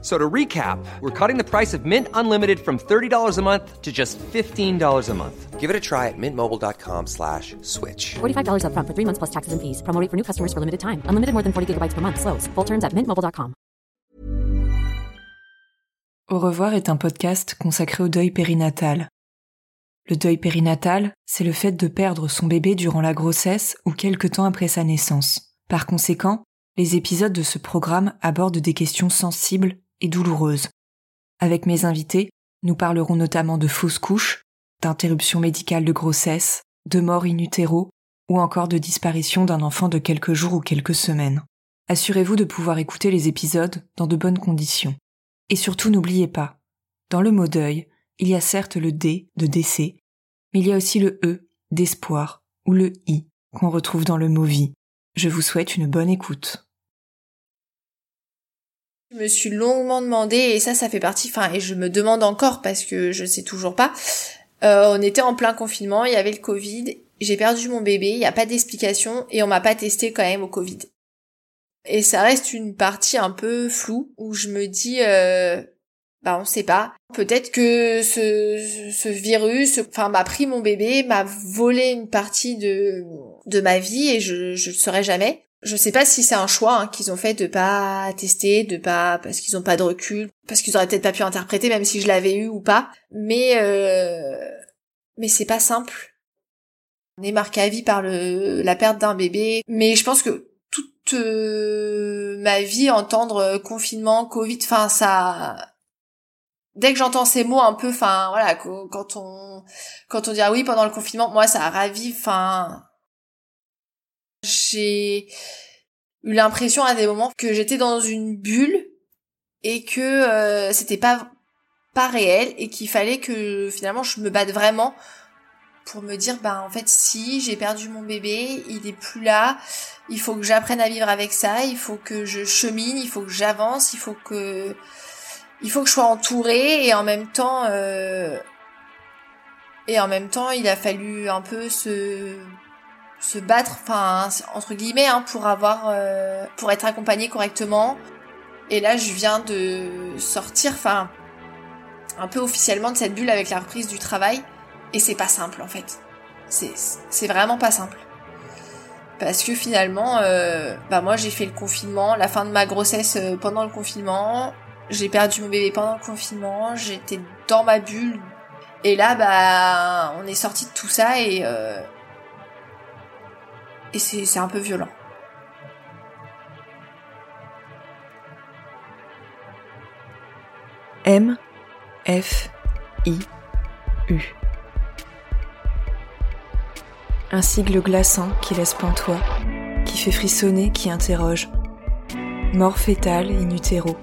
So to recap, we're cutting the price of Mint Unlimited from $30 a month to just $15 a month. Give it a try at mintmobile.com slash switch. $45 upfront for three months plus taxes and fees. Promo rate for new customers for limited time. Unlimited more than 40 gigabytes per month. Slows. Full terms at mintmobile.com. Au revoir est un podcast consacré au deuil périnatal. Le deuil périnatal, c'est le fait de perdre son bébé durant la grossesse ou quelque temps après sa naissance. Par conséquent, les épisodes de ce programme abordent des questions sensibles et douloureuse. Avec mes invités, nous parlerons notamment de fausses couches, d'interruption médicale de grossesse, de mort in utero ou encore de disparition d'un enfant de quelques jours ou quelques semaines. Assurez-vous de pouvoir écouter les épisodes dans de bonnes conditions. Et surtout n'oubliez pas, dans le mot deuil, il y a certes le D de décès, mais il y a aussi le E d'espoir ou le I qu'on retrouve dans le mot vie. Je vous souhaite une bonne écoute. Je me suis longuement demandé, et ça, ça fait partie, enfin, et je me demande encore parce que je sais toujours pas. Euh, on était en plein confinement, il y avait le Covid, j'ai perdu mon bébé, il n'y a pas d'explication, et on m'a pas testé quand même au Covid. Et ça reste une partie un peu floue, où je me dis, euh, bah on sait pas. Peut-être que ce, ce virus, enfin m'a pris mon bébé, m'a volé une partie de de ma vie et je je le saurais jamais. Je sais pas si c'est un choix hein, qu'ils ont fait de pas tester, de pas parce qu'ils ont pas de recul, parce qu'ils auraient peut-être pas pu interpréter même si je l'avais eu ou pas. Mais euh... mais c'est pas simple. On est marqué à vie par le la perte d'un bébé, mais je pense que toute euh, ma vie entendre confinement, Covid, enfin ça dès que j'entends ces mots un peu enfin voilà quand on quand on dit ah oui pendant le confinement, moi ça ravive enfin j'ai eu l'impression à des moments que j'étais dans une bulle et que euh, c'était pas pas réel et qu'il fallait que finalement je me batte vraiment pour me dire bah en fait si j'ai perdu mon bébé, il est plus là, il faut que j'apprenne à vivre avec ça, il faut que je chemine, il faut que j'avance, il faut que il faut que je sois entourée et en même temps euh, et en même temps il a fallu un peu se se battre, enfin entre guillemets, hein, pour avoir, euh, pour être accompagné correctement. Et là, je viens de sortir, enfin, un peu officiellement de cette bulle avec la reprise du travail. Et c'est pas simple en fait. C'est vraiment pas simple. Parce que finalement, euh, bah moi j'ai fait le confinement, la fin de ma grossesse euh, pendant le confinement, j'ai perdu mon bébé pendant le confinement, j'étais dans ma bulle. Et là, bah, on est sorti de tout ça et euh, et c'est un peu violent. M F I U Un sigle glaçant qui laisse pantois, qui fait frissonner, qui interroge. Mort fétale in utero.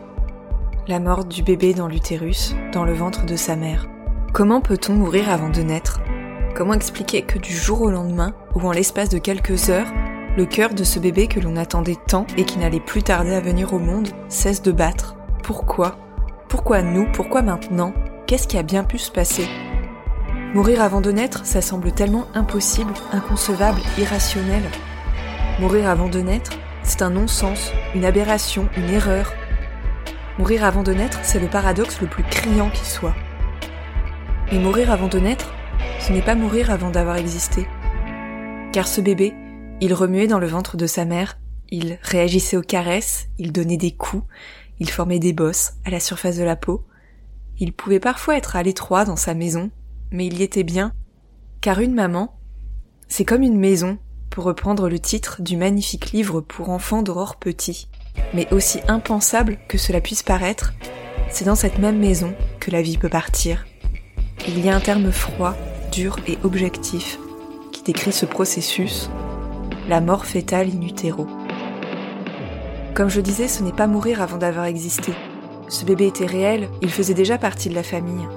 La mort du bébé dans l'utérus, dans le ventre de sa mère. Comment peut-on mourir avant de naître? Comment expliquer que du jour au lendemain, ou en l'espace de quelques heures, le cœur de ce bébé que l'on attendait tant et qui n'allait plus tarder à venir au monde cesse de battre? Pourquoi? Pourquoi nous? Pourquoi maintenant? Qu'est-ce qui a bien pu se passer? Mourir avant de naître, ça semble tellement impossible, inconcevable, irrationnel. Mourir avant de naître, c'est un non-sens, une aberration, une erreur. Mourir avant de naître, c'est le paradoxe le plus criant qui soit. Et mourir avant de naître, ce n'est pas mourir avant d'avoir existé. Car ce bébé, il remuait dans le ventre de sa mère, il réagissait aux caresses, il donnait des coups, il formait des bosses à la surface de la peau. Il pouvait parfois être à l'étroit dans sa maison, mais il y était bien, car une maman, c'est comme une maison, pour reprendre le titre du magnifique livre pour enfants d'Aurore Petit. Mais aussi impensable que cela puisse paraître, c'est dans cette même maison que la vie peut partir. Il y a un terme froid dur et objectif qui décrit ce processus, la mort fétale in utero. Comme je disais, ce n'est pas mourir avant d'avoir existé. Ce bébé était réel, il faisait déjà partie de la famille.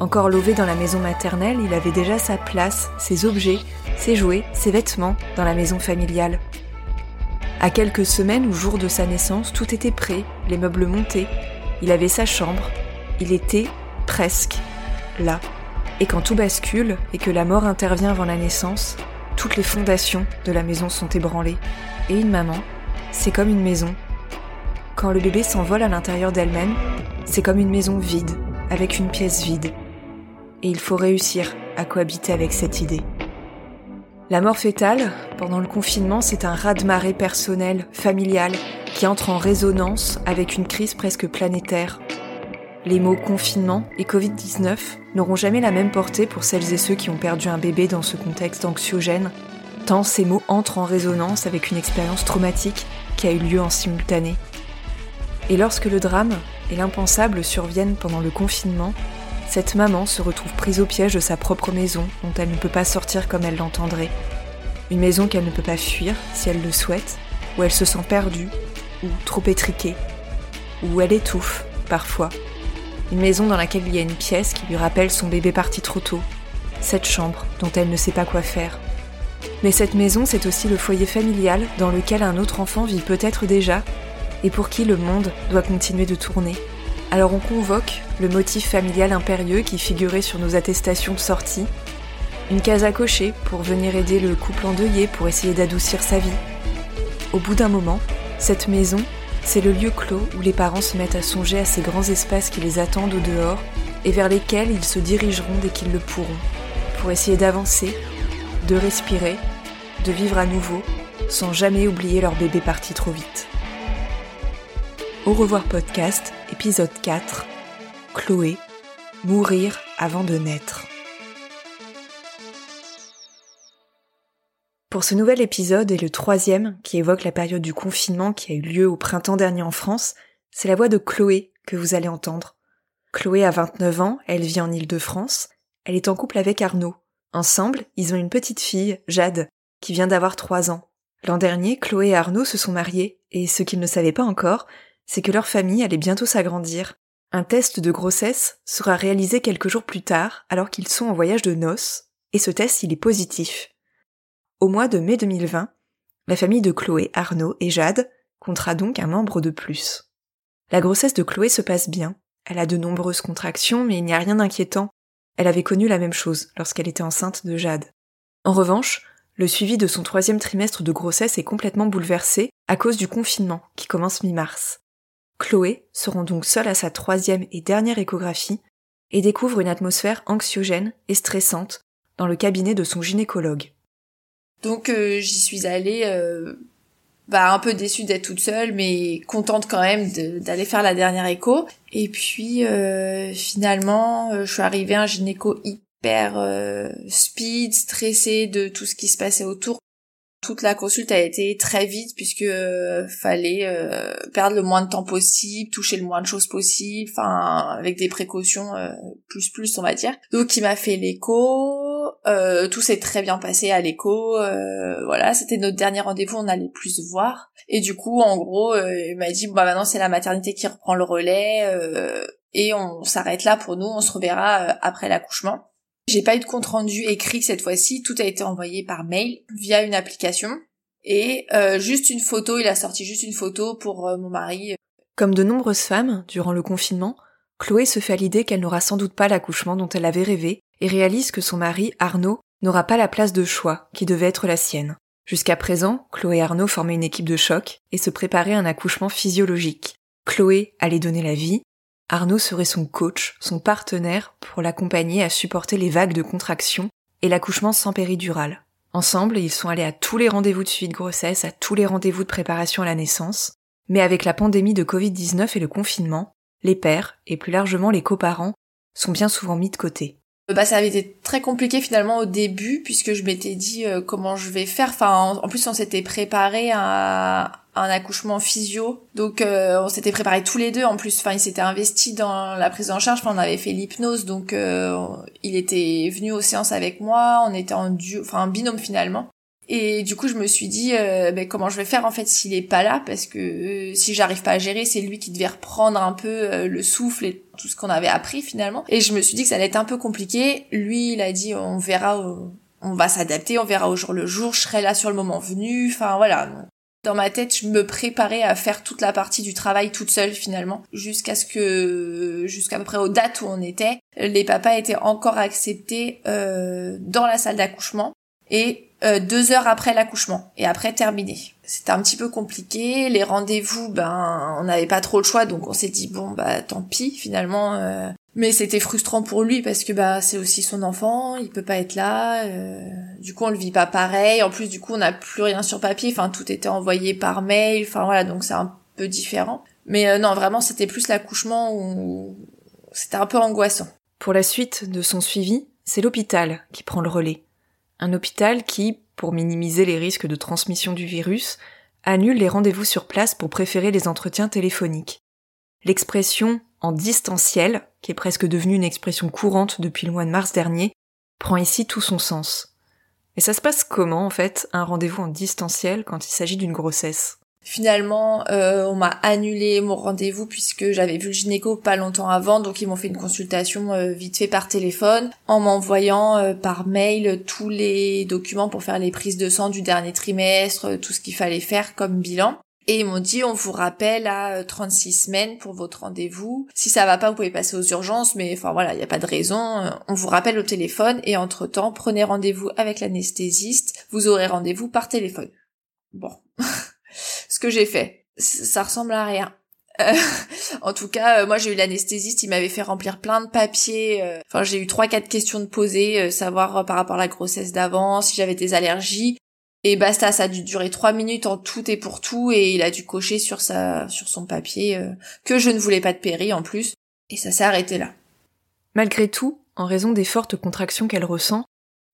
Encore lové dans la maison maternelle, il avait déjà sa place, ses objets, ses jouets, ses vêtements dans la maison familiale. À quelques semaines ou jours de sa naissance, tout était prêt, les meubles montés, il avait sa chambre, il était presque là. Et quand tout bascule et que la mort intervient avant la naissance, toutes les fondations de la maison sont ébranlées. Et une maman, c'est comme une maison. Quand le bébé s'envole à l'intérieur d'elle-même, c'est comme une maison vide, avec une pièce vide. Et il faut réussir à cohabiter avec cette idée. La mort fétale, pendant le confinement, c'est un raz-de-marée personnel, familial, qui entre en résonance avec une crise presque planétaire. Les mots confinement et Covid-19 n'auront jamais la même portée pour celles et ceux qui ont perdu un bébé dans ce contexte anxiogène, tant ces mots entrent en résonance avec une expérience traumatique qui a eu lieu en simultané. Et lorsque le drame et l'impensable surviennent pendant le confinement, cette maman se retrouve prise au piège de sa propre maison dont elle ne peut pas sortir comme elle l'entendrait. Une maison qu'elle ne peut pas fuir si elle le souhaite, où elle se sent perdue ou trop étriquée, où elle étouffe parfois. Une maison dans laquelle il y a une pièce qui lui rappelle son bébé parti trop tôt, cette chambre dont elle ne sait pas quoi faire. Mais cette maison, c'est aussi le foyer familial dans lequel un autre enfant vit peut-être déjà et pour qui le monde doit continuer de tourner. Alors on convoque le motif familial impérieux qui figurait sur nos attestations de sortie, une case à cocher pour venir aider le couple endeuillé pour essayer d'adoucir sa vie. Au bout d'un moment, cette maison, c'est le lieu clos où les parents se mettent à songer à ces grands espaces qui les attendent au dehors et vers lesquels ils se dirigeront dès qu'ils le pourront, pour essayer d'avancer, de respirer, de vivre à nouveau, sans jamais oublier leur bébé parti trop vite. Au revoir podcast, épisode 4, Chloé, mourir avant de naître. Pour ce nouvel épisode et le troisième qui évoque la période du confinement qui a eu lieu au printemps dernier en France, c'est la voix de Chloé que vous allez entendre. Chloé a 29 ans, elle vit en Île-de-France, elle est en couple avec Arnaud. Ensemble, ils ont une petite fille, Jade, qui vient d'avoir 3 ans. L'an dernier, Chloé et Arnaud se sont mariés, et ce qu'ils ne savaient pas encore, c'est que leur famille allait bientôt s'agrandir. Un test de grossesse sera réalisé quelques jours plus tard, alors qu'ils sont en voyage de noces, et ce test il est positif. Au mois de mai 2020, la famille de Chloé, Arnaud et Jade comptera donc un membre de plus. La grossesse de Chloé se passe bien. Elle a de nombreuses contractions, mais il n'y a rien d'inquiétant. Elle avait connu la même chose lorsqu'elle était enceinte de Jade. En revanche, le suivi de son troisième trimestre de grossesse est complètement bouleversé à cause du confinement qui commence mi-mars. Chloé se rend donc seule à sa troisième et dernière échographie et découvre une atmosphère anxiogène et stressante dans le cabinet de son gynécologue. Donc euh, j'y suis allée euh, bah, un peu déçue d'être toute seule, mais contente quand même d'aller faire la dernière écho. Et puis euh, finalement, je suis arrivée à un gynéco hyper speed, stressée de tout ce qui se passait autour toute la consulte a été très vite puisque euh, fallait euh, perdre le moins de temps possible, toucher le moins de choses possible, enfin avec des précautions euh, plus plus on va dire. Donc il m'a fait l'écho, tout s'est très bien passé à l'écho, voilà c'était notre dernier rendez-vous, on allait plus voir. Et du coup en gros il m'a dit bah maintenant c'est la maternité qui reprend le relais et on s'arrête là pour nous, on se reverra après l'accouchement. J'ai pas eu de compte rendu écrit cette fois-ci, tout a été envoyé par mail via une application et euh, juste une photo, il a sorti juste une photo pour euh, mon mari. Comme de nombreuses femmes durant le confinement, Chloé se fait à l'idée qu'elle n'aura sans doute pas l'accouchement dont elle avait rêvé et réalise que son mari, Arnaud, n'aura pas la place de choix qui devait être la sienne. Jusqu'à présent, Chloé et Arnaud formaient une équipe de choc et se préparaient à un accouchement physiologique. Chloé allait donner la vie, Arnaud serait son coach, son partenaire pour l'accompagner à supporter les vagues de contraction et l'accouchement sans péridurale. Ensemble, ils sont allés à tous les rendez-vous de suivi de grossesse, à tous les rendez-vous de préparation à la naissance. Mais avec la pandémie de Covid-19 et le confinement, les pères, et plus largement les coparents, sont bien souvent mis de côté. Bah ça avait été très compliqué finalement au début puisque je m'étais dit euh, comment je vais faire. Enfin en plus on s'était préparé à un accouchement physio. Donc euh, on s'était préparé tous les deux en plus. Enfin, il s'était investi dans la prise en charge. Enfin, on avait fait l'hypnose, donc euh, il était venu aux séances avec moi. On était en duo, enfin un binôme finalement. Et du coup, je me suis dit, euh, ben, comment je vais faire en fait s'il est pas là, parce que si j'arrive pas à gérer, c'est lui qui devait reprendre un peu le souffle et tout ce qu'on avait appris finalement. Et je me suis dit que ça allait être un peu compliqué. Lui, il a dit, on verra, on va s'adapter, on verra au jour le jour. Je serai là sur le moment venu. Enfin voilà dans ma tête, je me préparais à faire toute la partie du travail toute seule finalement, jusqu'à ce que, jusqu'à peu près aux dates où on était, les papas étaient encore acceptés euh, dans la salle d'accouchement et euh, deux heures après l'accouchement et après terminé. C'était un petit peu compliqué. Les rendez-vous, ben, on n'avait pas trop le choix, donc on s'est dit bon bah tant pis finalement. Euh. Mais c'était frustrant pour lui parce que bah c'est aussi son enfant, il peut pas être là. Euh. Du coup on le vit pas pareil. En plus du coup on n'a plus rien sur papier. Enfin tout était envoyé par mail. Enfin voilà donc c'est un peu différent. Mais non vraiment c'était plus l'accouchement où c'était un peu angoissant. Pour la suite de son suivi, c'est l'hôpital qui prend le relais. Un hôpital qui, pour minimiser les risques de transmission du virus, annule les rendez-vous sur place pour préférer les entretiens téléphoniques. L'expression en distanciel, qui est presque devenue une expression courante depuis le mois de mars dernier, prend ici tout son sens. Et ça se passe comment, en fait, un rendez-vous en distanciel quand il s'agit d'une grossesse? Finalement, euh, on m'a annulé mon rendez-vous puisque j'avais vu le gynéco pas longtemps avant, donc ils m'ont fait une consultation euh, vite fait par téléphone, en m'envoyant euh, par mail tous les documents pour faire les prises de sang du dernier trimestre, tout ce qu'il fallait faire comme bilan. Et ils m'ont dit, on vous rappelle à 36 semaines pour votre rendez-vous. Si ça va pas, vous pouvez passer aux urgences, mais enfin voilà, il n'y a pas de raison. On vous rappelle au téléphone et entre-temps, prenez rendez-vous avec l'anesthésiste. Vous aurez rendez-vous par téléphone. Bon. ce que j'ai fait. Ça ressemble à rien. Euh, en tout cas, euh, moi j'ai eu l'anesthésiste, il m'avait fait remplir plein de papiers. Euh, enfin, j'ai eu trois quatre questions de poser, savoir par rapport à la grossesse d'avant, si j'avais des allergies. Et basta, ça a dû durer trois minutes en tout et pour tout, et il a dû cocher sur sa sur son papier que je ne voulais pas de péri en plus. Et ça s'est arrêté là. Malgré tout, en raison des fortes contractions qu'elle ressent,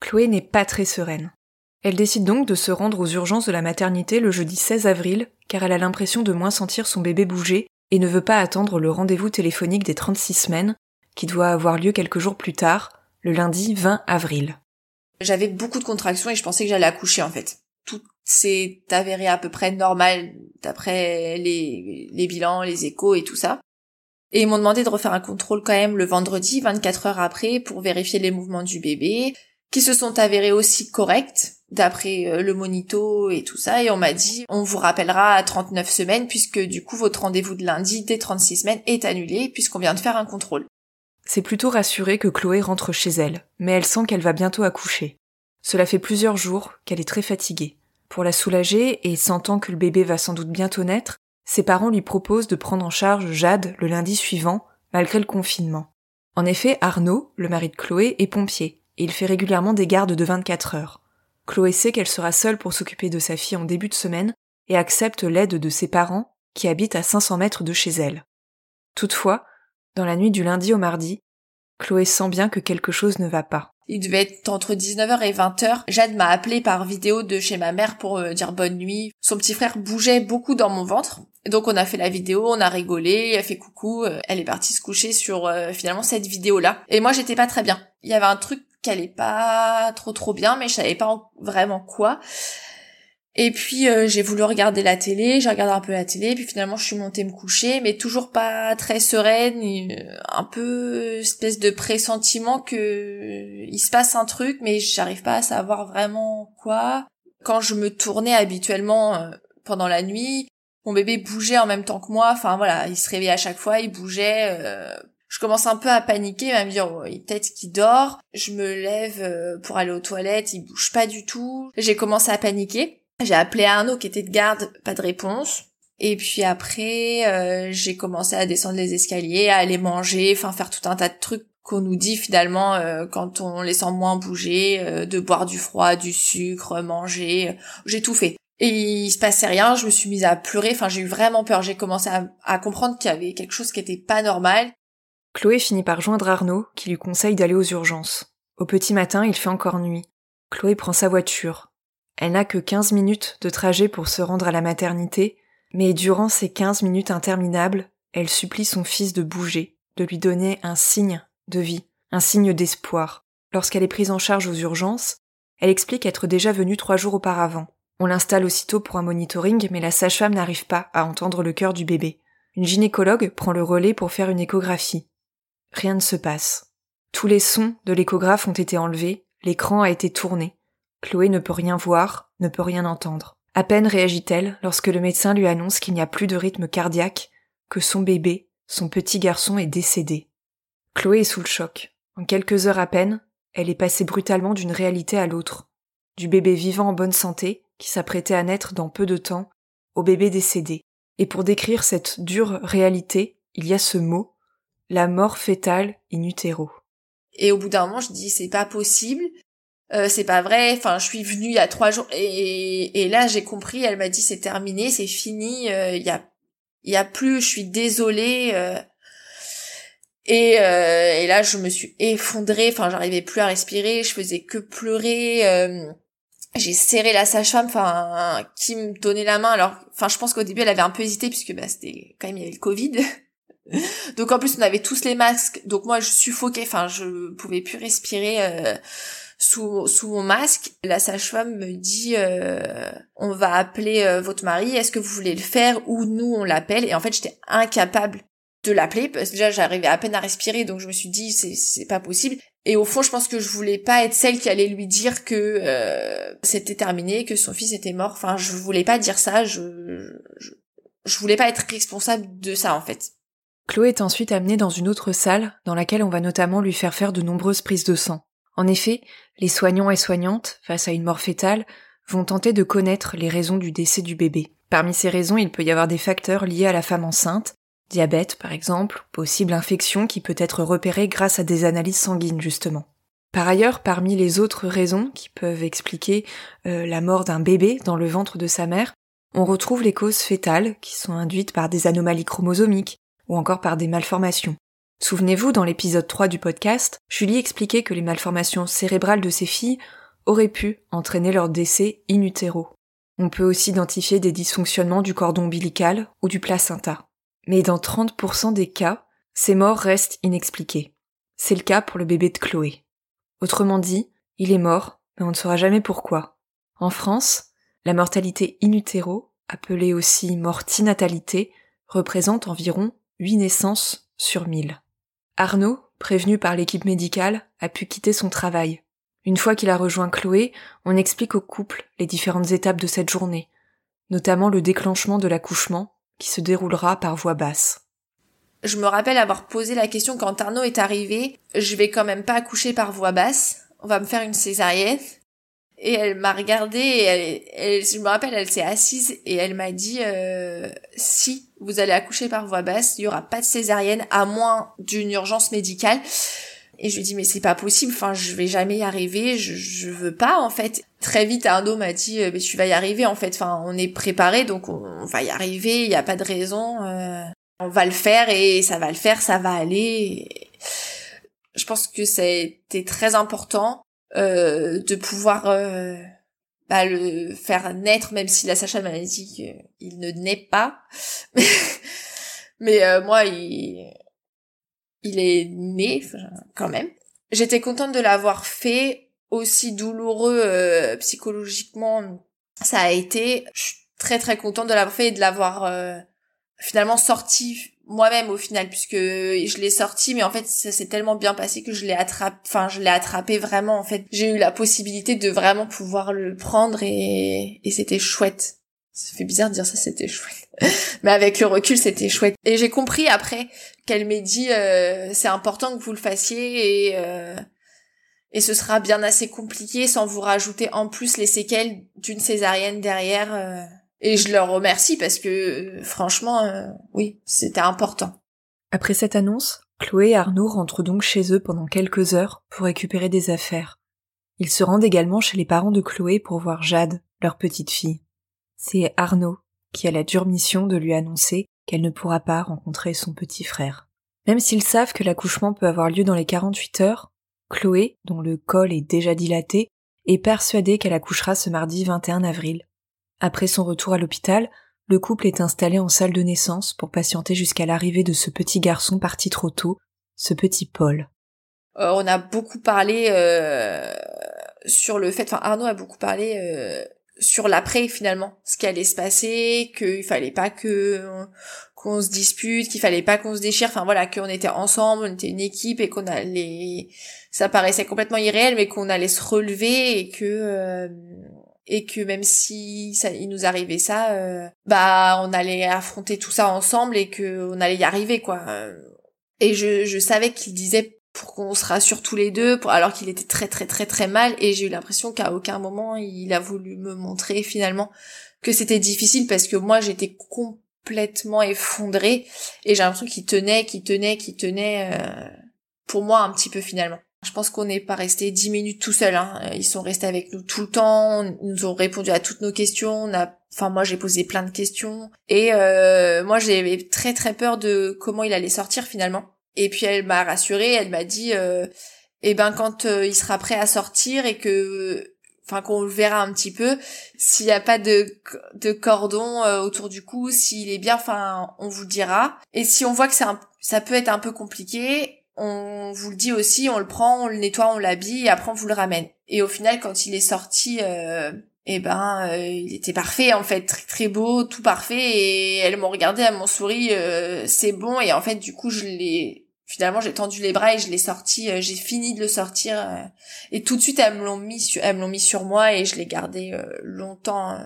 Chloé n'est pas très sereine. Elle décide donc de se rendre aux urgences de la maternité le jeudi 16 avril, car elle a l'impression de moins sentir son bébé bouger et ne veut pas attendre le rendez-vous téléphonique des 36 semaines, qui doit avoir lieu quelques jours plus tard, le lundi 20 avril. J'avais beaucoup de contractions et je pensais que j'allais accoucher en fait. Tout s'est avéré à peu près normal d'après les, les bilans, les échos et tout ça. Et ils m'ont demandé de refaire un contrôle quand même le vendredi, 24 heures après, pour vérifier les mouvements du bébé, qui se sont avérés aussi corrects d'après euh, le monito et tout ça et on m'a dit on vous rappellera à 39 semaines puisque du coup votre rendez-vous de lundi des 36 semaines est annulé puisqu'on vient de faire un contrôle. C'est plutôt rassuré que Chloé rentre chez elle, mais elle sent qu'elle va bientôt accoucher. Cela fait plusieurs jours qu'elle est très fatiguée. Pour la soulager et sentant que le bébé va sans doute bientôt naître, ses parents lui proposent de prendre en charge Jade le lundi suivant, malgré le confinement. En effet, Arnaud, le mari de Chloé, est pompier et il fait régulièrement des gardes de 24 heures. Chloé sait qu'elle sera seule pour s'occuper de sa fille en début de semaine et accepte l'aide de ses parents qui habitent à 500 mètres de chez elle. Toutefois, dans la nuit du lundi au mardi, Chloé sent bien que quelque chose ne va pas. Il devait être entre 19h et 20h. Jade m'a appelé par vidéo de chez ma mère pour me dire bonne nuit. Son petit frère bougeait beaucoup dans mon ventre. Donc on a fait la vidéo, on a rigolé, elle fait coucou, elle est partie se coucher sur euh, finalement cette vidéo là. Et moi j'étais pas très bien. Il y avait un truc qu'elle est pas trop trop bien, mais je savais pas vraiment quoi. Et puis euh, j'ai voulu regarder la télé, j'ai regardé un peu la télé, puis finalement je suis montée me coucher, mais toujours pas très sereine, euh, un peu espèce de pressentiment que il se passe un truc, mais j'arrive pas à savoir vraiment quoi. Quand je me tournais habituellement euh, pendant la nuit, mon bébé bougeait en même temps que moi, enfin voilà, il se réveillait à chaque fois, il bougeait je commence un peu à paniquer, à me dire oh, peut-être qu'il dort. Je me lève euh, pour aller aux toilettes, il bouge pas du tout. J'ai commencé à paniquer. J'ai appelé Arnaud qui était de garde, pas de réponse. Et puis après, euh, j'ai commencé à descendre les escaliers, à aller manger, enfin faire tout un tas de trucs qu'on nous dit finalement euh, quand on les sent moins bouger, de boire du froid, du sucre, manger. J'ai tout fait. Et il se passait rien, je me suis mise à pleurer, enfin j'ai eu vraiment peur, j'ai commencé à, à comprendre qu'il y avait quelque chose qui était pas normal. Chloé finit par joindre Arnaud, qui lui conseille d'aller aux urgences. Au petit matin, il fait encore nuit. Chloé prend sa voiture. Elle n'a que 15 minutes de trajet pour se rendre à la maternité, mais durant ces 15 minutes interminables, elle supplie son fils de bouger, de lui donner un signe de vie, un signe d'espoir. Lorsqu'elle est prise en charge aux urgences, elle explique être déjà venue trois jours auparavant. On l'installe aussitôt pour un monitoring, mais la sage-femme n'arrive pas à entendre le cœur du bébé. Une gynécologue prend le relais pour faire une échographie. Rien ne se passe. Tous les sons de l'échographe ont été enlevés, l'écran a été tourné. Chloé ne peut rien voir, ne peut rien entendre. À peine réagit-elle lorsque le médecin lui annonce qu'il n'y a plus de rythme cardiaque, que son bébé, son petit garçon, est décédé. Chloé est sous le choc. En quelques heures à peine, elle est passée brutalement d'une réalité à l'autre. Du bébé vivant en bonne santé, qui s'apprêtait à naître dans peu de temps, au bébé décédé. Et pour décrire cette dure réalité, il y a ce mot, la mort fétale in utero. Et au bout d'un moment, je dis c'est pas possible, euh, c'est pas vrai. Enfin, je suis venue il y a trois jours et, et là j'ai compris. Elle m'a dit c'est terminé, c'est fini. Euh, il y a y a plus. Je suis désolée. Euh. et, et là je me suis effondrée. Enfin, j'arrivais plus à respirer. Je faisais que pleurer. j'ai serré la sage-femme, enfin qui me donnait la main. Alors, enfin, je pense qu'au début elle avait un peu hésité puisque bah c'était quand même il y avait le Covid. donc en plus on avait tous les masques, donc moi je suffoquais, enfin je pouvais plus respirer euh, sous, sous mon masque. La sage-femme me dit euh, on va appeler euh, votre mari, est-ce que vous voulez le faire ou nous on l'appelle? Et en fait j'étais incapable de l'appeler parce que déjà j'arrivais à peine à respirer donc je me suis dit c'est pas possible et au fond je pense que je voulais pas être celle qui allait lui dire que c'était terminé que son fils était mort enfin je voulais pas dire ça je, je je voulais pas être responsable de ça en fait Chloé est ensuite amenée dans une autre salle, dans laquelle on va notamment lui faire faire de nombreuses prises de sang. En effet, les soignants et soignantes, face à une mort fétale, vont tenter de connaître les raisons du décès du bébé. Parmi ces raisons, il peut y avoir des facteurs liés à la femme enceinte, diabète par exemple, possible infection qui peut être repérée grâce à des analyses sanguines justement. Par ailleurs, parmi les autres raisons qui peuvent expliquer euh, la mort d'un bébé dans le ventre de sa mère, on retrouve les causes fétales qui sont induites par des anomalies chromosomiques, ou encore par des malformations. Souvenez-vous, dans l'épisode 3 du podcast, Julie expliquait que les malformations cérébrales de ses filles auraient pu entraîner leur décès in. On peut aussi identifier des dysfonctionnements du cordon ombilical ou du placenta. Mais dans 30% des cas, ces morts restent inexpliquées. C'est le cas pour le bébé de Chloé. Autrement dit, il est mort, mais on ne saura jamais pourquoi. En France, la mortalité in utero, appelée aussi mortinatalité, représente environ 8 naissances sur 1000. Arnaud, prévenu par l'équipe médicale, a pu quitter son travail. Une fois qu'il a rejoint Chloé, on explique au couple les différentes étapes de cette journée, notamment le déclenchement de l'accouchement, qui se déroulera par voie basse. Je me rappelle avoir posé la question quand Arnaud est arrivé, je vais quand même pas accoucher par voie basse, on va me faire une césarienne et elle m'a regardée et elle, je me rappelle elle s'est assise et elle m'a dit euh, si vous allez accoucher par voie basse il y aura pas de césarienne à moins d'une urgence médicale. Et je lui dis mais c'est pas possible enfin je vais jamais y arriver je, je veux pas en fait. Très vite Arnaud m'a dit euh, mais tu vas y arriver en fait. Enfin on est préparé donc on, va y arriver il y a pas de raison euh, on va le faire et ça va le faire ça va aller. Je pense que c'était très important euh, de pouvoir euh, bah, le faire naître, même si la Sacha m'a dit qu'il ne naît pas. Mais euh, moi, il, il est né quand même. J'étais contente de l'avoir fait, aussi douloureux psychologiquement ça a été. Je suis très très contente de l'avoir fait et de l'avoir finalement sorti moi-même au final puisque je l'ai sorti mais en fait ça s'est tellement bien passé que je l'ai attrapé enfin je l'ai attrapé vraiment en fait. J'ai eu la possibilité de vraiment pouvoir le prendre et et c'était chouette. Ça fait bizarre de dire ça c'était chouette. Mais avec le recul c'était chouette. Et j'ai compris après qu'elle m'ait dit euh, c'est important que vous le fassiez et euh, et ce sera bien assez compliqué sans vous rajouter en plus les séquelles d'une césarienne derrière euh. Et je leur remercie parce que franchement, euh, oui, c'était important. Après cette annonce, Chloé et Arnaud rentrent donc chez eux pendant quelques heures pour récupérer des affaires. Ils se rendent également chez les parents de Chloé pour voir Jade, leur petite fille. C'est Arnaud qui a la dure mission de lui annoncer qu'elle ne pourra pas rencontrer son petit frère. Même s'ils savent que l'accouchement peut avoir lieu dans les 48 heures, Chloé, dont le col est déjà dilaté, est persuadée qu'elle accouchera ce mardi 21 avril, après son retour à l'hôpital, le couple est installé en salle de naissance pour patienter jusqu'à l'arrivée de ce petit garçon parti trop tôt, ce petit Paul. Euh, on a beaucoup parlé euh, sur le fait, enfin Arnaud a beaucoup parlé euh, sur l'après finalement, ce qui allait se passer, qu'il fallait pas que qu'on se dispute, qu'il fallait pas qu'on se déchire, enfin voilà, qu'on était ensemble, on était une équipe et qu'on allait, ça paraissait complètement irréel, mais qu'on allait se relever et que et que même si ça, il nous arrivait ça, euh, bah on allait affronter tout ça ensemble et que on allait y arriver quoi. Et je, je savais qu'il disait pour qu'on se rassure tous les deux, pour, alors qu'il était très très très très mal et j'ai eu l'impression qu'à aucun moment il a voulu me montrer finalement que c'était difficile parce que moi j'étais complètement effondrée et j'ai l'impression qu'il tenait, qu'il tenait, qu'il tenait euh, pour moi un petit peu finalement. Je pense qu'on n'est pas resté dix minutes tout seul. Hein. Ils sont restés avec nous tout le temps. Ils nous ont répondu à toutes nos questions. On a, enfin moi j'ai posé plein de questions et euh, moi j'avais très très peur de comment il allait sortir finalement. Et puis elle m'a rassurée. Elle m'a dit, euh, eh ben quand euh, il sera prêt à sortir et que enfin qu'on le verra un petit peu s'il n'y a pas de cordon euh, autour du cou s'il est bien enfin on vous dira et si on voit que ça peut être un peu compliqué on vous le dit aussi on le prend on le nettoie on l'habille et après on vous le ramène. Et au final quand il est sorti euh, eh ben euh, il était parfait en fait. Très très beau tout parfait et elles m'ont regardé elles m'ont souri euh, c'est bon. Et en fait du coup je l'ai finalement j'ai tendu les bras et je l'ai sorti euh, j'ai fini de le sortir euh, et tout de suite elles me l'ont mis sur elles me l'ont mis sur moi et je l'ai gardé euh, longtemps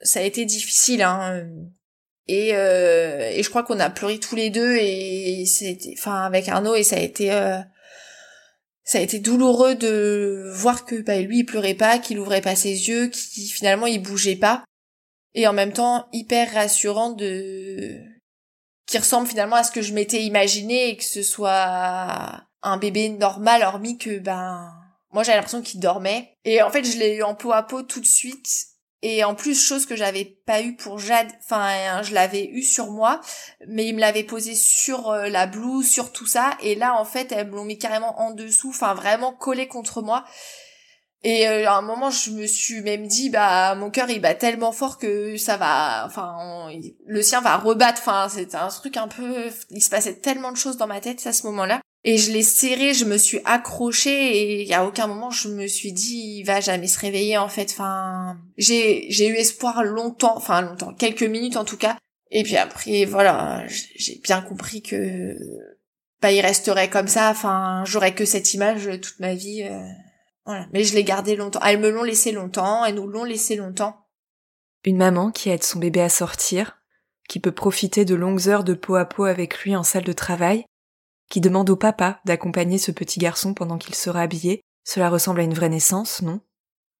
ça a été difficile hein et et je crois qu'on a pleuré tous les deux et c'était enfin avec Arnaud et ça a été ça a été douloureux de voir que bah, lui il pleurait pas, qu'il ouvrait pas ses yeux, qu'il finalement il bougeait pas. Et en même temps hyper rassurant de qui ressemble finalement à ce que je m'étais imaginé et que ce soit un bébé normal hormis que ben moi j'avais l'impression qu'il dormait. Et en fait je l'ai eu en peau à peau tout de suite et en plus chose que j'avais pas eu pour Jade enfin je l'avais eu sur moi mais il me l'avait posé sur euh, la blouse sur tout ça et là en fait elles me l'ont mis carrément en dessous enfin vraiment collé contre moi et euh, à un moment, je me suis même dit, bah, mon cœur, il bat tellement fort que ça va, enfin, le sien va rebattre. Enfin, c'était un truc un peu, il se passait tellement de choses dans ma tête à ce moment-là. Et je l'ai serré, je me suis accrochée et a aucun moment je me suis dit, il va jamais se réveiller en fait. Enfin, j'ai j'ai eu espoir longtemps, enfin longtemps, quelques minutes en tout cas. Et puis après, voilà, j'ai bien compris que bah il resterait comme ça. Enfin, j'aurais que cette image toute ma vie. Euh voilà. Mais je l'ai gardé longtemps. Elles me l'ont laissé longtemps, elles nous l'ont laissé longtemps. Une maman qui aide son bébé à sortir, qui peut profiter de longues heures de peau à peau avec lui en salle de travail, qui demande au papa d'accompagner ce petit garçon pendant qu'il sera habillé, cela ressemble à une vraie naissance, non?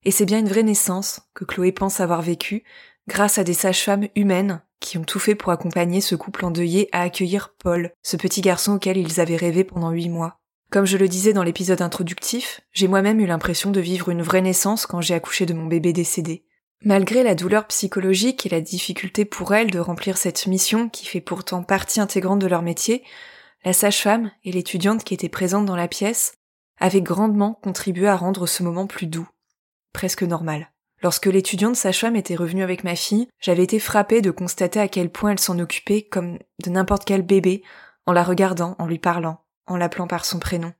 Et c'est bien une vraie naissance que Chloé pense avoir vécue grâce à des sages-femmes humaines qui ont tout fait pour accompagner ce couple endeuillé à accueillir Paul, ce petit garçon auquel ils avaient rêvé pendant huit mois. Comme je le disais dans l'épisode introductif, j'ai moi-même eu l'impression de vivre une vraie naissance quand j'ai accouché de mon bébé décédé. Malgré la douleur psychologique et la difficulté pour elle de remplir cette mission qui fait pourtant partie intégrante de leur métier, la sage-femme et l'étudiante qui étaient présentes dans la pièce avaient grandement contribué à rendre ce moment plus doux, presque normal. Lorsque l'étudiante sage-femme était revenue avec ma fille, j'avais été frappée de constater à quel point elle s'en occupait comme de n'importe quel bébé, en la regardant, en lui parlant, en l'appelant par son prénom.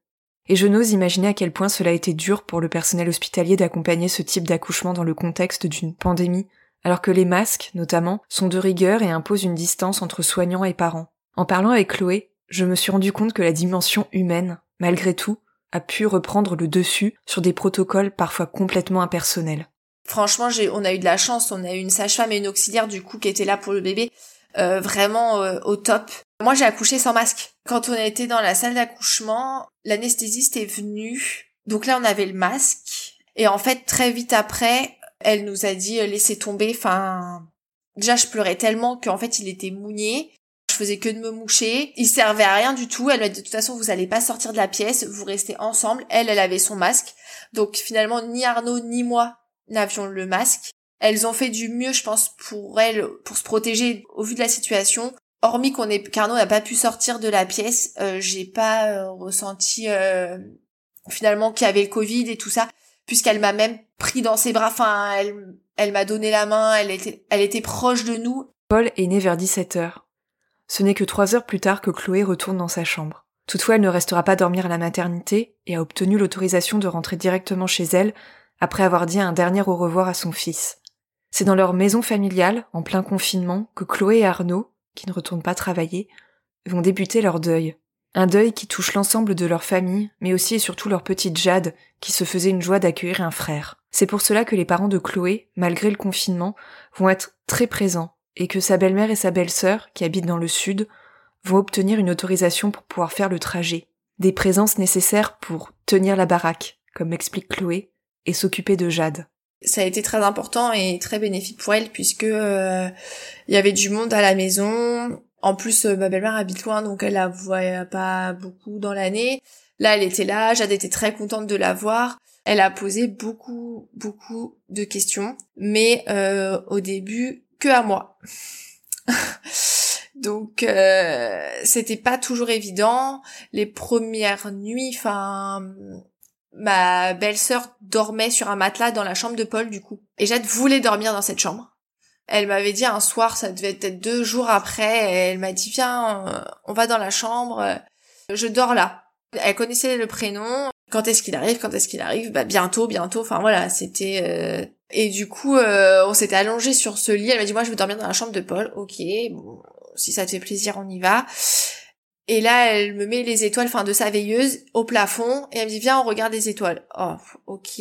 Et je n'ose imaginer à quel point cela a été dur pour le personnel hospitalier d'accompagner ce type d'accouchement dans le contexte d'une pandémie, alors que les masques, notamment, sont de rigueur et imposent une distance entre soignants et parents. En parlant avec Chloé, je me suis rendu compte que la dimension humaine, malgré tout, a pu reprendre le dessus sur des protocoles parfois complètement impersonnels. Franchement, on a eu de la chance, on a eu une sage-femme et une auxiliaire du coup qui était là pour le bébé, euh, vraiment euh, au top. Moi, j'ai accouché sans masque. Quand on a été dans la salle d'accouchement, l'anesthésiste est venue. Donc là, on avait le masque. Et en fait, très vite après, elle nous a dit euh, laissez tomber. Enfin, déjà, je pleurais tellement qu'en fait, il était mouillé. Je faisais que de me moucher. Il servait à rien du tout. Elle m'a dit de toute façon, vous allez pas sortir de la pièce. Vous restez ensemble. Elle, elle avait son masque. Donc finalement, ni Arnaud ni moi n'avions le masque. Elles ont fait du mieux, je pense, pour elles, pour se protéger au vu de la situation hormis qu'on est qu'Arnaud n'a pas pu sortir de la pièce, euh, j'ai pas euh, ressenti euh, finalement qu'il y avait le Covid et tout ça, puisqu'elle m'a même pris dans ses bras. Enfin, elle, elle m'a donné la main, elle était, elle était proche de nous. Paul est né vers 17 heures. Ce n'est que trois heures plus tard que Chloé retourne dans sa chambre. Toutefois, elle ne restera pas dormir à la maternité et a obtenu l'autorisation de rentrer directement chez elle après avoir dit un dernier au revoir à son fils. C'est dans leur maison familiale, en plein confinement, que Chloé et Arnaud, qui ne retournent pas travailler, vont débuter leur deuil. Un deuil qui touche l'ensemble de leur famille, mais aussi et surtout leur petite Jade, qui se faisait une joie d'accueillir un frère. C'est pour cela que les parents de Chloé, malgré le confinement, vont être très présents et que sa belle-mère et sa belle-sœur, qui habitent dans le sud, vont obtenir une autorisation pour pouvoir faire le trajet. Des présences nécessaires pour tenir la baraque, comme m'explique Chloé, et s'occuper de Jade. Ça a été très important et très bénéfique pour elle puisque euh, il y avait du monde à la maison. En plus, euh, ma belle-mère habite loin, donc elle la voyait pas beaucoup dans l'année. Là, elle était là, Jade était très contente de la voir. Elle a posé beaucoup, beaucoup de questions, mais euh, au début, que à moi. Donc euh, c'était pas toujours évident. Les premières nuits, enfin ma belle-sœur dormait sur un matelas dans la chambre de Paul du coup. Et Jade voulait dormir dans cette chambre. Elle m'avait dit un soir, ça devait être deux jours après, elle m'a dit viens, on va dans la chambre, je dors là. Elle connaissait le prénom, quand est-ce qu'il arrive, quand est-ce qu'il arrive, bah bientôt, bientôt, enfin voilà, c'était... Euh, et du coup, euh, on s'était allongé sur ce lit, elle m'a dit moi je veux dormir dans la chambre de Paul, ok, bon, si ça te fait plaisir, on y va. Et là, elle me met les étoiles, enfin de sa veilleuse, au plafond, et elle me dit viens, on regarde les étoiles. Oh, ok.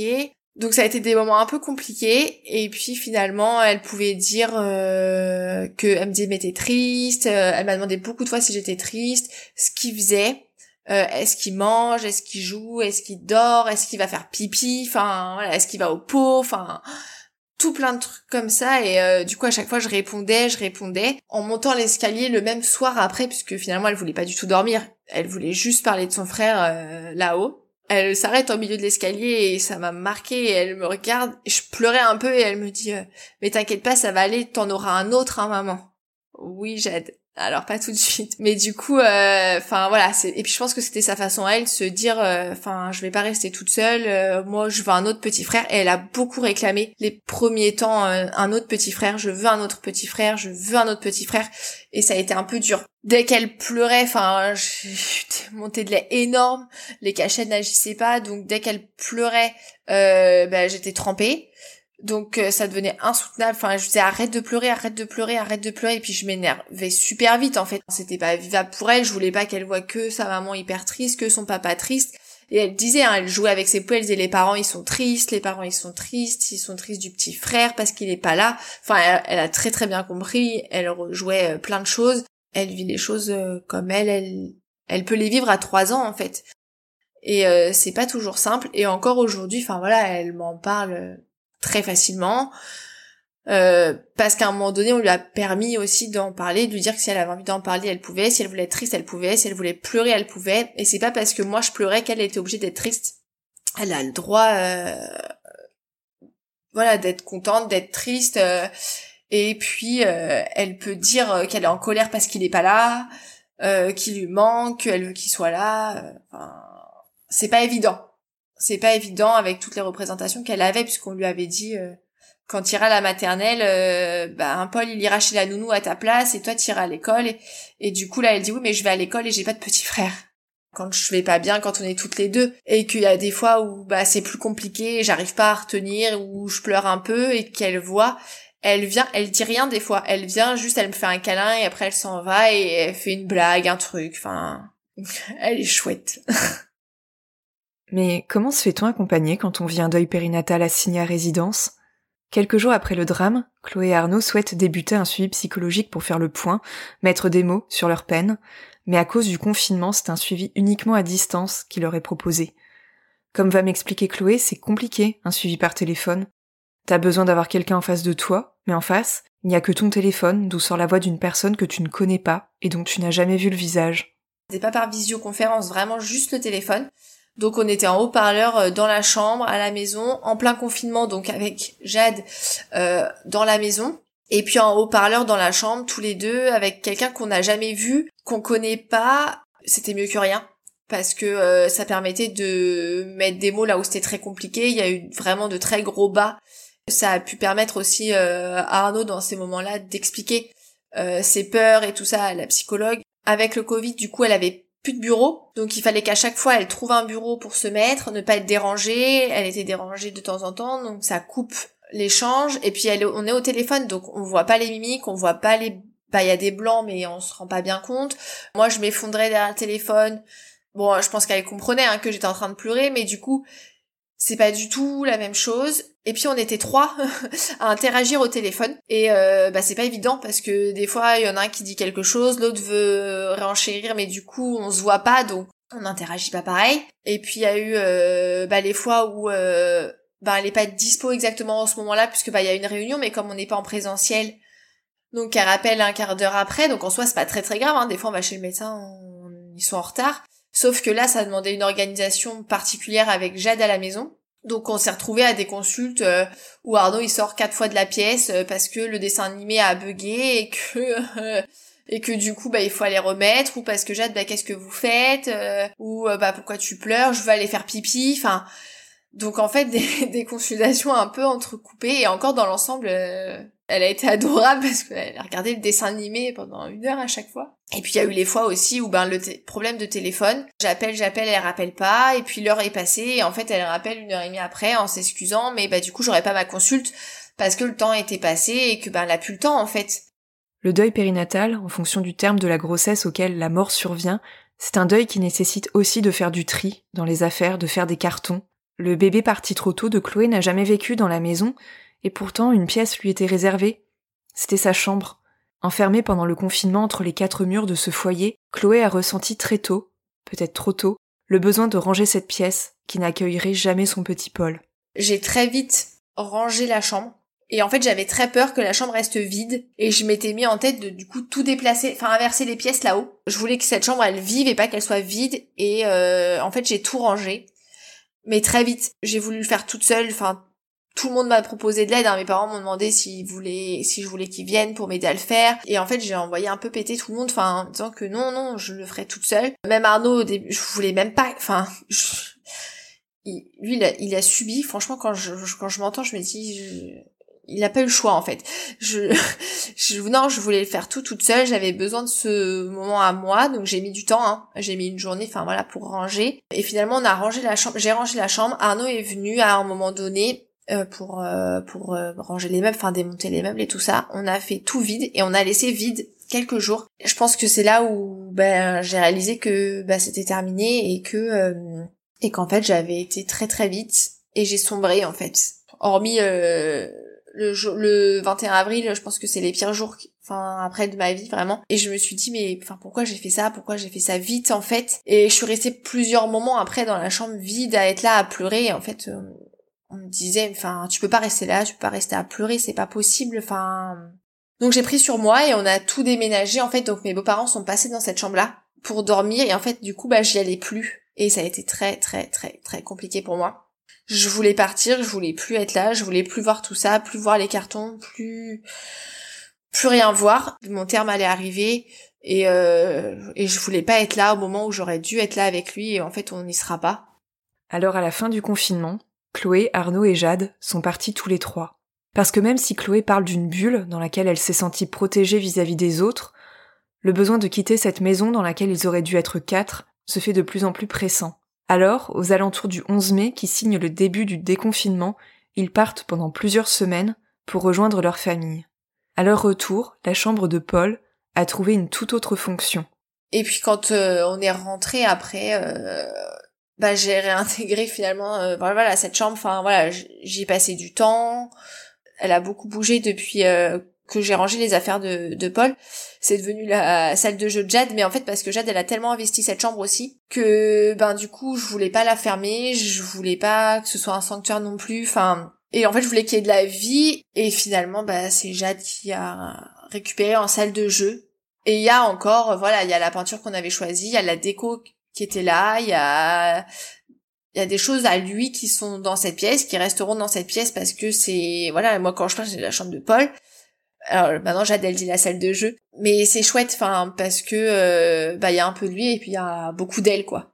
Donc ça a été des moments un peu compliqués, et puis finalement, elle pouvait dire euh, que elle me disait mais t'es triste. Euh, elle m'a demandé beaucoup de fois si j'étais triste, ce qu'il faisait. Euh, est-ce qu'il mange, est-ce qu'il joue, est-ce qu'il dort, est-ce qu'il va faire pipi, enfin voilà, est-ce qu'il va au pot, enfin tout plein de trucs comme ça et euh, du coup à chaque fois je répondais, je répondais en montant l'escalier le même soir après puisque finalement elle voulait pas du tout dormir, elle voulait juste parler de son frère euh, là-haut. Elle s'arrête au milieu de l'escalier et ça m'a marqué et elle me regarde, et je pleurais un peu et elle me dit euh, mais t'inquiète pas ça va aller, t'en auras un autre hein maman. Oui j'aide alors pas tout de suite. Mais du coup euh, enfin voilà et puis je pense que c'était sa façon à elle de se dire euh, enfin je vais pas rester toute seule euh, moi je veux un autre petit frère. Et elle a beaucoup réclamé les premiers temps un autre petit frère je veux un autre petit frère je veux un autre petit frère. Et ça a été un peu dur. Dès qu'elle pleurait enfin montée de lait énorme les cachettes n'agissaient pas. Donc dès qu'elle pleurait ben, j'étais trempée donc euh, ça devenait insoutenable. Enfin, je disais arrête de pleurer, arrête de pleurer, arrête de pleurer. Et puis je m'énervais super vite en fait. C'était pas vivable pour elle. Je voulais pas qu'elle voit que sa maman hyper triste, que son papa triste. Et elle disait, hein, elle jouait avec ses poils, elle disait les parents ils sont tristes, les parents ils sont tristes, ils sont tristes du petit frère parce qu'il est pas là. Enfin, elle, a très très bien compris. Elle rejouait euh, plein de choses. Elle vit les choses euh, comme elle, elle, elle peut les vivre à trois ans en fait. Et c'est pas toujours simple. Et encore aujourd'hui, enfin voilà, elle m'en parle très facilement. Euh, parce qu'à un moment donné, on lui a permis aussi d'en parler, de lui dire que si elle avait envie d'en parler, elle pouvait, si elle voulait être triste, elle pouvait, si elle voulait pleurer, elle pouvait. Et c'est pas parce que moi je pleurais qu'elle était obligée d'être triste. Elle a le droit, euh, voilà, d'être contente, d'être triste. Euh, et puis elle peut dire qu'elle est en colère parce qu'il est pas là, qu'il lui manque, qu'elle veut qu'il soit là. C'est pas évident c'est pas évident avec toutes les représentations qu'elle avait puisqu'on lui avait dit euh, quand tu iras à la maternelle euh, bah Paul il ira chez la nounou à ta place et toi tu iras à l'école. Et, du coup là elle dit oui mais je vais à l'école et j'ai pas de petit frère. Quand je vais pas bien quand on est toutes les deux. Et qu'il y a des fois où bah c'est plus compliqué j'arrive pas à retenir ou je pleure un peu et qu'elle voit elle vient elle dit rien des fois. Elle vient juste elle me fait un câlin et après elle s'en va et elle fait une blague un truc. Enfin elle est chouette Mais comment se fait-on accompagner quand on vit un deuil périnatal assigné à résidence? Quelques jours après le drame, Chloé et Arnaud souhaitent débuter un suivi psychologique pour faire le point, mettre des mots sur leur peine, mais à cause du confinement, c'est un suivi uniquement à distance qui leur est proposé. Comme va m'expliquer Chloé, c'est compliqué un suivi par téléphone. T'as besoin d'avoir quelqu'un en face de toi, mais en face, il n'y a que ton téléphone d'où sort la voix d'une personne que tu ne connais pas et dont tu n'as jamais vu le visage. C'est pas par visioconférence, vraiment juste le téléphone. Donc on était en haut-parleur euh, dans la chambre, à la maison, en plein confinement, donc avec Jade euh, dans la maison. Et puis en haut-parleur dans la chambre, tous les deux, avec quelqu'un qu'on n'a jamais vu, qu'on connaît pas. C'était mieux que rien parce que euh, ça permettait de mettre des mots là où c'était très compliqué. Il y a eu vraiment de très gros bas. Ça a pu permettre aussi à Arnaud dans ces moments-là d'expliquer ses peurs et tout ça à la psychologue. Avec le Covid, du coup, elle avait plus de bureau. Donc il fallait qu'à chaque fois elle trouve un bureau pour se mettre, ne pas être dérangée. Elle était dérangée de temps en temps, donc ça coupe l'échange. Et puis elle, on est au téléphone, donc on voit pas les mimiques, on voit pas les... Bah il y a des blancs, mais on se rend pas bien compte. Moi je m'effondrais derrière le téléphone. Bon, je pense qu'elle comprenait hein, que j'étais en train de pleurer, mais du coup, c'est pas du tout la même chose. Et puis on était trois à interagir au téléphone et euh, bah c'est pas évident parce que des fois il y en a un qui dit quelque chose, l'autre veut réenchérir mais du coup on se voit pas donc on n'interagit pas pareil. Et puis il y a eu euh, bah, les fois où euh, bah, elle est pas dispo exactement en ce moment-là puisque bah il y a une réunion mais comme on n'est pas en présentiel donc elle rappelle un quart d'heure après donc en soi c'est pas très très grave hein. des fois on va chez le médecin ils sont en retard sauf que là ça demandait une organisation particulière avec Jade à la maison donc on s'est retrouvé à des consultes euh, où Arnaud il sort quatre fois de la pièce euh, parce que le dessin animé a bugué et que euh, et que du coup bah il faut aller remettre ou parce que Jade bah qu'est-ce que vous faites ou bah pourquoi tu pleures je veux aller faire pipi enfin. Donc en fait des, des consultations un peu entrecoupées et encore dans l'ensemble elle a été adorable parce qu'elle a regardé le dessin animé pendant une heure à chaque fois. Et puis il y a eu les fois aussi où ben le problème de téléphone, j'appelle, j'appelle, elle rappelle pas, et puis l'heure est passée, et en fait elle rappelle une heure et demie après en s'excusant, mais bah du coup j'aurais pas ma consulte parce que le temps était passé et que ben elle a plus le temps en fait. Le deuil périnatal, en fonction du terme de la grossesse auquel la mort survient, c'est un deuil qui nécessite aussi de faire du tri dans les affaires, de faire des cartons. Le bébé parti trop tôt de Chloé n'a jamais vécu dans la maison, et pourtant une pièce lui était réservée. C'était sa chambre. Enfermée pendant le confinement entre les quatre murs de ce foyer, Chloé a ressenti très tôt, peut-être trop tôt, le besoin de ranger cette pièce qui n'accueillerait jamais son petit Paul. J'ai très vite rangé la chambre. Et en fait, j'avais très peur que la chambre reste vide. Et je m'étais mis en tête de, du coup, tout déplacer, enfin, inverser les pièces là-haut. Je voulais que cette chambre, elle vive et pas qu'elle soit vide. Et euh, en fait, j'ai tout rangé. Mais très vite, j'ai voulu le faire toute seule. Enfin, tout le monde m'a proposé de l'aide. Hein. Mes parents m'ont demandé s'ils voulaient, si je voulais qu'ils viennent pour m'aider à le faire. Et en fait, j'ai envoyé un peu péter tout le monde, enfin, en disant que non, non, je le ferai toute seule. Même Arnaud, au début, je voulais même pas, enfin, lui, il a, il a, subi. Franchement, quand je, quand je m'entends, je me dis, il a pas eu le choix en fait. Je, je, non, je voulais le faire tout toute seule. J'avais besoin de ce moment à moi, donc j'ai mis du temps. Hein. J'ai mis une journée, enfin voilà, pour ranger. Et finalement, on a rangé la chambre. J'ai rangé la chambre. Arnaud est venu à un moment donné pour euh, pour euh, ranger les meubles, enfin démonter les meubles et tout ça. On a fait tout vide et on a laissé vide quelques jours. Je pense que c'est là où ben j'ai réalisé que ben, c'était terminé et que et qu'en fait j'avais été très très vite et j'ai sombré en fait. Hormis le le 21 avril, je pense que c'est les pires jours enfin après de ma vie vraiment et je me suis dit mais enfin pourquoi j'ai fait ça? Pourquoi j'ai fait ça vite en fait? Et je suis restée plusieurs moments après dans la chambre vide à être là à pleurer en fait on me disait, enfin, tu peux pas rester là, tu peux pas rester à pleurer, c'est pas possible, enfin. Donc j'ai pris sur moi et on a tout déménagé en fait. Donc mes beaux-parents sont passés dans cette chambre-là pour dormir et en fait du coup bah j'y allais plus et ça a été très très très très compliqué pour moi. Je voulais partir, je voulais plus être là, je voulais plus voir tout ça, plus voir les cartons, plus plus rien voir. Mon terme allait arriver et euh, et je voulais pas être là au moment où j'aurais dû être là avec lui et en fait on n'y sera pas. Alors à la fin du confinement, Chloé, Arnaud et Jade sont partis tous les trois. Parce que même si Chloé parle d'une bulle dans laquelle elle s'est sentie protégée vis-à-vis des autres, le besoin de quitter cette maison dans laquelle ils auraient dû être quatre se fait de plus en plus pressant. Alors, aux alentours du 11 mai qui signe le début du déconfinement, ils partent pendant plusieurs semaines pour rejoindre leur famille. À leur retour, la chambre de Paul a trouvé une toute autre fonction. Et puis quand euh, on est rentré après, euh, bah j'ai réintégré finalement euh, voilà cette chambre. Enfin voilà j'y ai passé du temps. Elle a beaucoup bougé depuis euh, que j'ai rangé les affaires de, de Paul. C'est devenu la salle de jeu de Jade mais en fait parce que Jade elle a tellement investi cette chambre aussi que ben du coup je voulais pas la fermer. Je voulais pas que ce soit un sanctuaire non plus. Enfin et en fait je voulais qu'il y ait de la vie. Et finalement bah c'est Jade qui a récupéré en salle de jeu. Et il y a encore voilà il y a la peinture qu'on avait choisie il y a la déco qui était là, il y a il y a des choses à lui qui sont dans cette pièce, qui resteront dans cette pièce parce que c'est voilà, moi quand je pense j'ai la chambre de Paul. Alors maintenant Jadelle dit la salle de jeu, mais c'est chouette enfin parce que euh, bah il y a un peu de lui et puis il y a beaucoup d'elle quoi.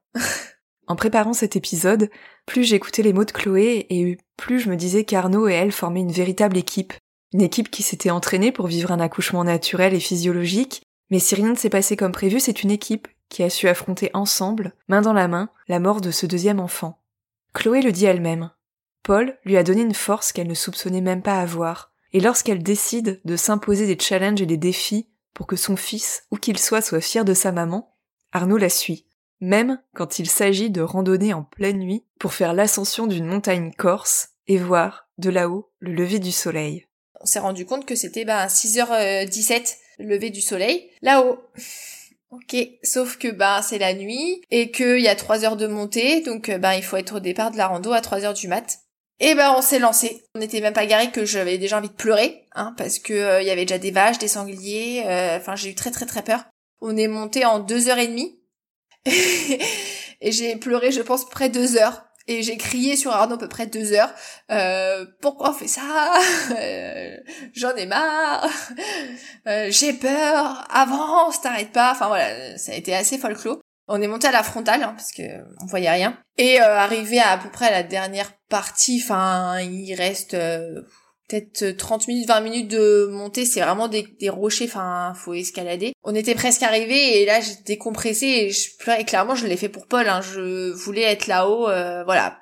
en préparant cet épisode, plus j'écoutais les mots de Chloé et plus je me disais qu'Arnaud et elle formaient une véritable équipe, une équipe qui s'était entraînée pour vivre un accouchement naturel et physiologique, mais si rien ne s'est passé comme prévu, c'est une équipe qui a su affronter ensemble, main dans la main, la mort de ce deuxième enfant. Chloé le dit elle-même. Paul lui a donné une force qu'elle ne soupçonnait même pas avoir, et lorsqu'elle décide de s'imposer des challenges et des défis pour que son fils, où qu'il soit, soit fier de sa maman, Arnaud la suit. même quand il s'agit de randonner en pleine nuit pour faire l'ascension d'une montagne corse et voir, de là-haut, le lever du soleil. On s'est rendu compte que c'était bah, 6h17, le lever du soleil, là-haut. Ok, sauf que bah c'est la nuit et qu'il y a 3 heures de montée, donc bah il faut être au départ de la rando à 3 heures du mat. Et ben on s'est lancé. On n'était même pas garé que j'avais déjà envie de pleurer, hein, parce que euh, il y avait déjà des vaches, des sangliers. euh, Enfin, j'ai eu très très très peur. On est monté en deux heures et demie et j'ai pleuré, je pense, près deux heures. Et j'ai crié sur Arnaud à peu près deux heures. Euh, pourquoi on fait ça? Euh, J'en ai marre. Euh, j'ai peur. Avance, t'arrêtes pas. Enfin voilà, ça a été assez folklore. On est monté à la frontale hein, parce que on voyait rien. Et arrivé à, à peu près à la dernière partie, enfin il reste peut-être 30 minutes, 20 minutes de montée, c'est vraiment des, des rochers, enfin faut escalader. On était presque arrivé et là j'étais décompressée et je clairement je l'ai fait pour Paul, hein. je voulais être là-haut, euh, voilà,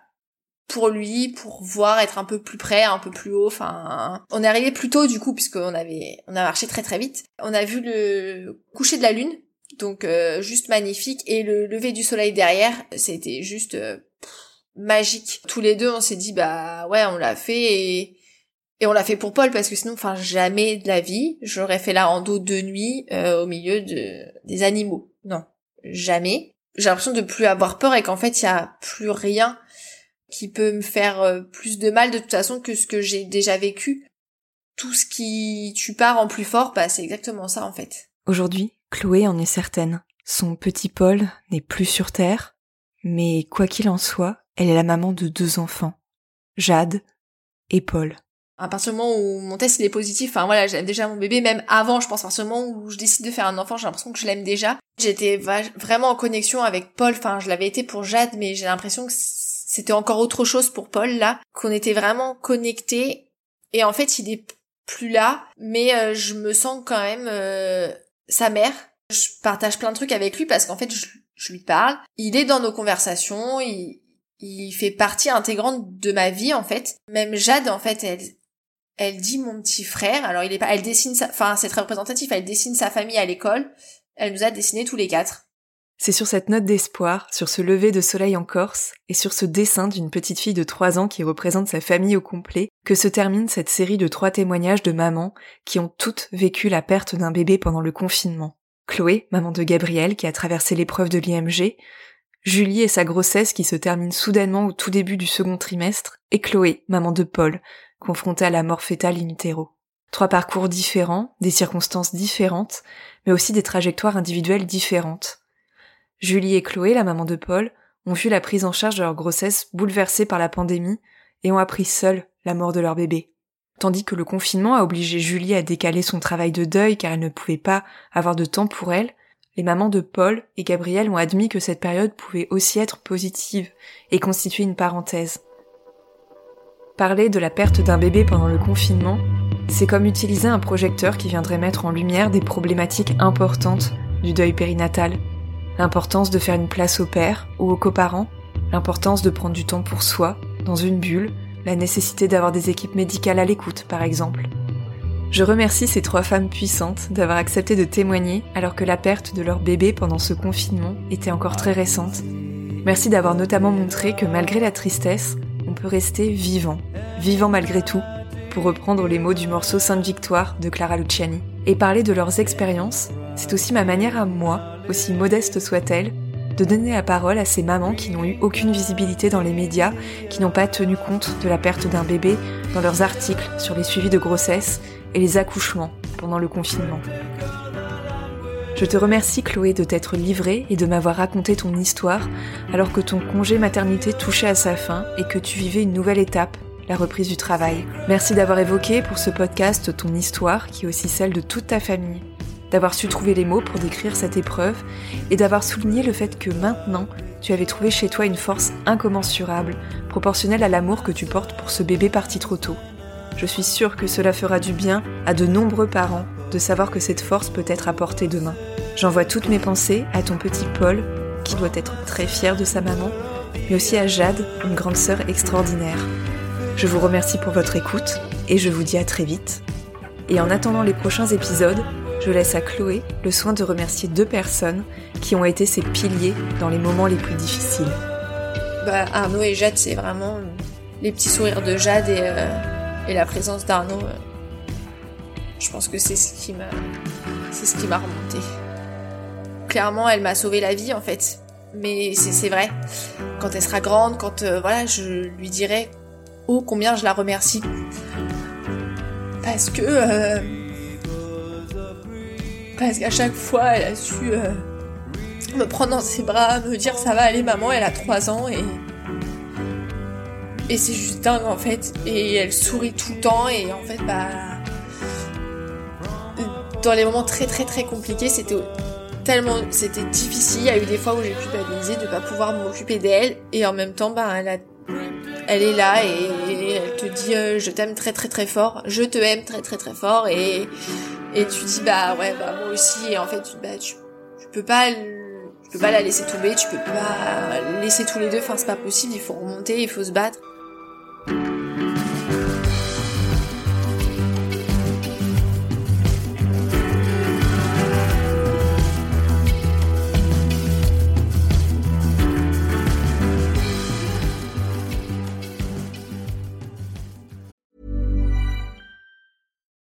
pour lui, pour voir être un peu plus près, un peu plus haut. Enfin, on est arrivé plus tôt du coup puisqu'on avait, on a marché très très vite. On a vu le coucher de la lune, donc euh, juste magnifique et le lever du soleil derrière, c'était juste euh, magique. Tous les deux, on s'est dit bah ouais, on l'a fait et et on l'a fait pour Paul parce que sinon, enfin jamais de la vie, j'aurais fait la rando de nuit euh, au milieu de des animaux. Non, jamais. J'ai l'impression de plus avoir peur et qu'en fait, il y a plus rien qui peut me faire euh, plus de mal de toute façon que ce que j'ai déjà vécu. Tout ce qui tu pars en plus fort, bah c'est exactement ça en fait. Aujourd'hui, Chloé en est certaine. Son petit Paul n'est plus sur Terre, mais quoi qu'il en soit, elle est la maman de deux enfants, Jade et Paul. À partir du moment où mon test il est positif, enfin voilà, j'aime déjà mon bébé, même avant, je pense, à partir du moment où je décide de faire un enfant, j'ai l'impression que je l'aime déjà. J'étais vraiment en connexion avec Paul, enfin je l'avais été pour Jade, mais j'ai l'impression que c'était encore autre chose pour Paul là, qu'on était vraiment connectés. Et en fait, il est plus là, mais euh, je me sens quand même euh, sa mère. Je partage plein de trucs avec lui parce qu'en fait, je, je lui parle. Il est dans nos conversations, il, il fait partie intégrante de ma vie en fait. Même Jade en fait, elle elle dit mon petit frère. Alors il est pas, elle dessine sa, enfin c'est très représentatif. Elle dessine sa famille à l'école. Elle nous a dessiné tous les quatre. C'est sur cette note d'espoir, sur ce lever de soleil en Corse, et sur ce dessin d'une petite fille de 3 ans qui représente sa famille au complet, que se termine cette série de trois témoignages de mamans qui ont toutes vécu la perte d'un bébé pendant le confinement. Chloé, maman de Gabriel qui a traversé l'épreuve de l'IMG, Julie et sa grossesse qui se termine soudainement au tout début du second trimestre, et Chloé, maman de Paul, confrontée à la mort fétale in utero. Trois parcours différents, des circonstances différentes, mais aussi des trajectoires individuelles différentes. Julie et Chloé, la maman de Paul, ont vu la prise en charge de leur grossesse bouleversée par la pandémie et ont appris seules la mort de leur bébé. Tandis que le confinement a obligé Julie à décaler son travail de deuil car elle ne pouvait pas avoir de temps pour elle, les mamans de Paul et Gabriel ont admis que cette période pouvait aussi être positive et constituer une parenthèse. Parler de la perte d'un bébé pendant le confinement, c'est comme utiliser un projecteur qui viendrait mettre en lumière des problématiques importantes du deuil périnatal. L'importance de faire une place au père ou aux coparents, l'importance de prendre du temps pour soi, dans une bulle, la nécessité d'avoir des équipes médicales à l'écoute, par exemple. Je remercie ces trois femmes puissantes d'avoir accepté de témoigner alors que la perte de leur bébé pendant ce confinement était encore très récente. Merci d'avoir notamment montré que malgré la tristesse, on peut rester vivant, vivant malgré tout, pour reprendre les mots du morceau Sainte Victoire de Clara Luciani. Et parler de leurs expériences, c'est aussi ma manière à moi, aussi modeste soit-elle, de donner la parole à ces mamans qui n'ont eu aucune visibilité dans les médias, qui n'ont pas tenu compte de la perte d'un bébé dans leurs articles sur les suivis de grossesse et les accouchements pendant le confinement. Je te remercie Chloé de t'être livrée et de m'avoir raconté ton histoire alors que ton congé maternité touchait à sa fin et que tu vivais une nouvelle étape, la reprise du travail. Merci d'avoir évoqué pour ce podcast ton histoire qui est aussi celle de toute ta famille, d'avoir su trouver les mots pour décrire cette épreuve et d'avoir souligné le fait que maintenant tu avais trouvé chez toi une force incommensurable, proportionnelle à l'amour que tu portes pour ce bébé parti trop tôt. Je suis sûre que cela fera du bien à de nombreux parents de savoir que cette force peut être apportée demain. J'envoie toutes mes pensées à ton petit Paul, qui doit être très fier de sa maman, mais aussi à Jade, une grande sœur extraordinaire. Je vous remercie pour votre écoute et je vous dis à très vite. Et en attendant les prochains épisodes, je laisse à Chloé le soin de remercier deux personnes qui ont été ses piliers dans les moments les plus difficiles. Bah, Arnaud et Jade, c'est vraiment les petits sourires de Jade et, euh, la présence d'Arnaud. euh, je pense que c'est ce qui m'a, c'est ce qui m'a remonté. Clairement, elle m'a sauvé la vie en fait. Mais c'est, vrai. Quand elle sera grande, quand euh, voilà, je lui dirai oh combien je la remercie. Parce que euh, parce qu'à chaque fois, elle a su euh, me prendre dans ses bras, me dire ça va aller maman, elle a 3 ans et et c'est juste dingue en fait et elle sourit tout le temps et en fait bah dans les moments très très très compliqués, c'était tellement c'était difficile, il y a eu des fois où j'ai culpabilisé de pas pouvoir m'occuper d'elle. Et en même temps bah elle elle est là et, elle te dit euh, je t'aime très très très fort, je te aime très très très fort. Et et tu dis bah ouais bah moi aussi. Et en fait tu- bah tu, tu peux pas tu peux pas la laisser tomber, tu peux pas laisser tous les deux, enfin c'est pas possible, il faut remonter, il faut se battre.